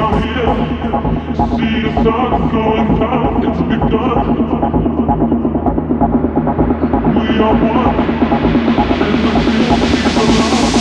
i. See the sun going down, it's begun. We are one, and the field is alive.